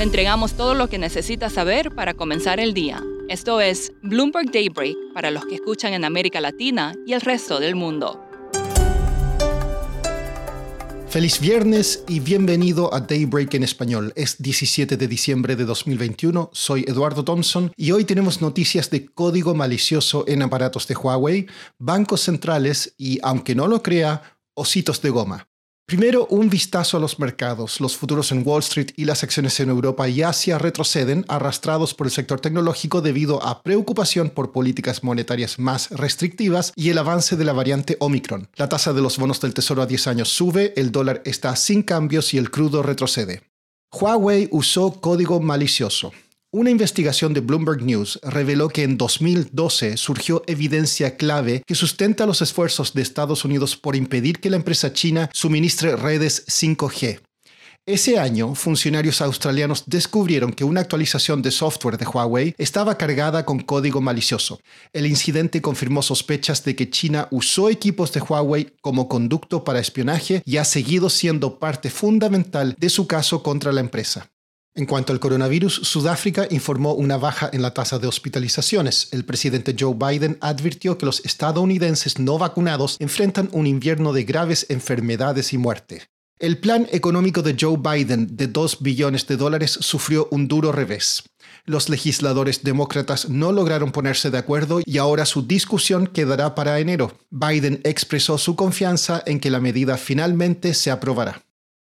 Le entregamos todo lo que necesita saber para comenzar el día. Esto es Bloomberg Daybreak para los que escuchan en América Latina y el resto del mundo. Feliz viernes y bienvenido a Daybreak en español. Es 17 de diciembre de 2021, soy Eduardo Thompson y hoy tenemos noticias de código malicioso en aparatos de Huawei, bancos centrales y, aunque no lo crea, ositos de goma. Primero, un vistazo a los mercados. Los futuros en Wall Street y las acciones en Europa y Asia retroceden, arrastrados por el sector tecnológico debido a preocupación por políticas monetarias más restrictivas y el avance de la variante Omicron. La tasa de los bonos del Tesoro a 10 años sube, el dólar está sin cambios y el crudo retrocede. Huawei usó código malicioso. Una investigación de Bloomberg News reveló que en 2012 surgió evidencia clave que sustenta los esfuerzos de Estados Unidos por impedir que la empresa china suministre redes 5G. Ese año, funcionarios australianos descubrieron que una actualización de software de Huawei estaba cargada con código malicioso. El incidente confirmó sospechas de que China usó equipos de Huawei como conducto para espionaje y ha seguido siendo parte fundamental de su caso contra la empresa. En cuanto al coronavirus, Sudáfrica informó una baja en la tasa de hospitalizaciones. El presidente Joe Biden advirtió que los estadounidenses no vacunados enfrentan un invierno de graves enfermedades y muerte. El plan económico de Joe Biden de 2 billones de dólares sufrió un duro revés. Los legisladores demócratas no lograron ponerse de acuerdo y ahora su discusión quedará para enero. Biden expresó su confianza en que la medida finalmente se aprobará.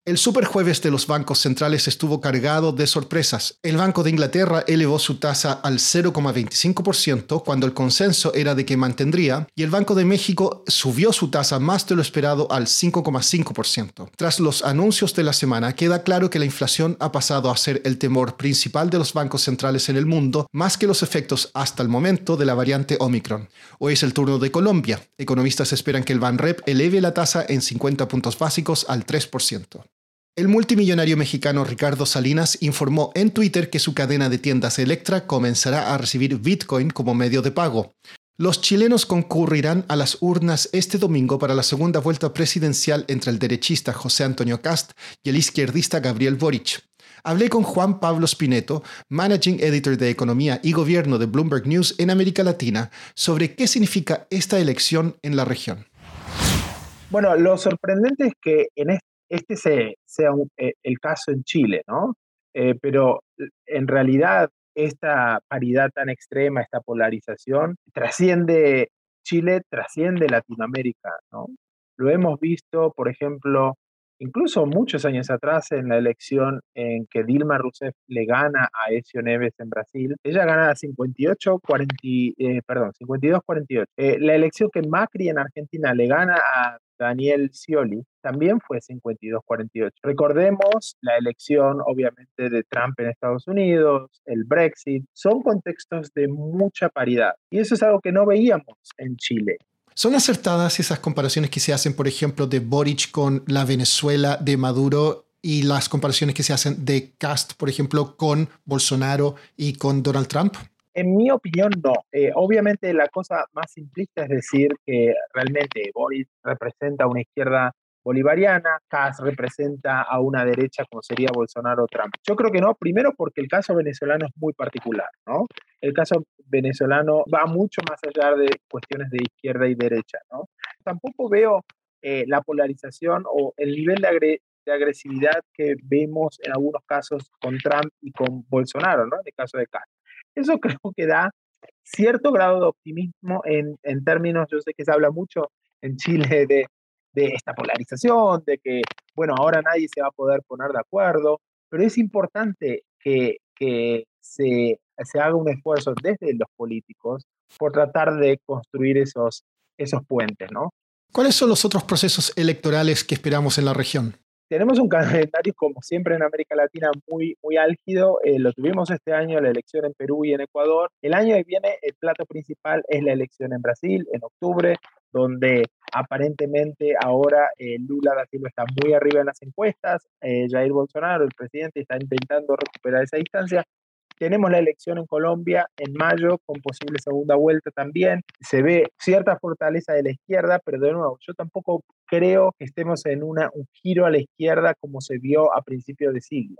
El superjueves de los bancos centrales estuvo cargado de sorpresas. El Banco de Inglaterra elevó su tasa al 0,25% cuando el consenso era de que mantendría y el Banco de México subió su tasa más de lo esperado al 5,5%. Tras los anuncios de la semana, queda claro que la inflación ha pasado a ser el temor principal de los bancos centrales en el mundo, más que los efectos hasta el momento de la variante Omicron. Hoy es el turno de Colombia. Economistas esperan que el BANREP eleve la tasa en 50 puntos básicos al 3%. El multimillonario mexicano Ricardo Salinas informó en Twitter que su cadena de tiendas Electra comenzará a recibir Bitcoin como medio de pago. Los chilenos concurrirán a las urnas este domingo para la segunda vuelta presidencial entre el derechista José Antonio Cast y el izquierdista Gabriel Boric. Hablé con Juan Pablo Spineto, Managing Editor de Economía y Gobierno de Bloomberg News en América Latina, sobre qué significa esta elección en la región. Bueno, lo sorprendente es que en este este sea eh, el caso en Chile, ¿no? Eh, pero en realidad esta paridad tan extrema, esta polarización, trasciende Chile, trasciende Latinoamérica, ¿no? Lo hemos visto, por ejemplo, incluso muchos años atrás en la elección en que Dilma Rousseff le gana a Ezio Neves en Brasil, ella gana 58, 40, eh, perdón, 52-48. la elección que Macri en Argentina le gana a Daniel Scioli, también fue 52-48. Recordemos la elección, obviamente, de Trump en Estados Unidos, el Brexit, son contextos de mucha paridad. Y eso es algo que no veíamos en Chile. ¿Son acertadas esas comparaciones que se hacen, por ejemplo, de Boric con la Venezuela de Maduro y las comparaciones que se hacen de Cast, por ejemplo, con Bolsonaro y con Donald Trump? En mi opinión, no. Eh, obviamente la cosa más simplista es decir que realmente Boris representa una izquierda bolivariana, Kass representa a una derecha como sería Bolsonaro o Trump. Yo creo que no, primero porque el caso venezolano es muy particular, ¿no? El caso venezolano va mucho más allá de cuestiones de izquierda y derecha, ¿no? Tampoco veo eh, la polarización o el nivel de, agresividad que vemos en algunos casos con Trump y con Bolsonaro, ¿no? En el caso de Kass. Eso creo que da cierto grado de optimismo en, en términos, yo sé que se habla mucho en Chile de, de esta polarización, de que, bueno, ahora nadie se va a poder poner de acuerdo, pero es importante que, que se, se haga un esfuerzo desde los políticos por tratar de construir esos, esos puentes, ¿no? ¿Cuáles son los otros procesos electorales que esperamos en la región? Tenemos un calendario, como siempre en América Latina, muy, muy álgido. Eh, lo tuvimos este año, la elección en Perú y en Ecuador. El año que viene, el plato principal es la elección en Brasil, en octubre, donde aparentemente ahora eh, Lula da Silva está muy arriba en las encuestas. Eh, Jair Bolsonaro, el presidente, está intentando recuperar esa distancia. Tenemos la elección en Colombia en mayo con posible segunda vuelta también. Se ve cierta fortaleza de la izquierda, pero de nuevo, yo tampoco creo que estemos en una, un giro a la izquierda como se vio a principios de siglo.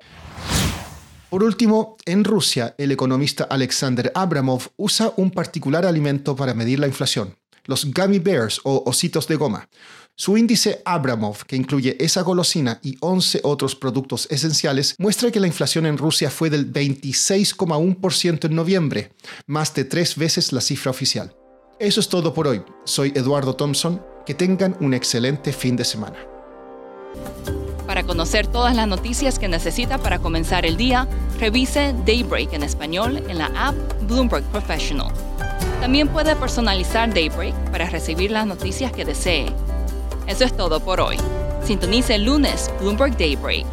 Por último, en Rusia, el economista Alexander Abramov usa un particular alimento para medir la inflación, los gummy bears o ositos de goma. Su índice Abramov, que incluye esa golosina y 11 otros productos esenciales, muestra que la inflación en Rusia fue del 26,1% en noviembre, más de tres veces la cifra oficial. Eso es todo por hoy. Soy Eduardo Thompson. Que tengan un excelente fin de semana. Para conocer todas las noticias que necesita para comenzar el día, revise Daybreak en español en la app Bloomberg Professional. También puede personalizar Daybreak para recibir las noticias que desee. Eso es todo por hoy. Sintonice el lunes Bloomberg Daybreak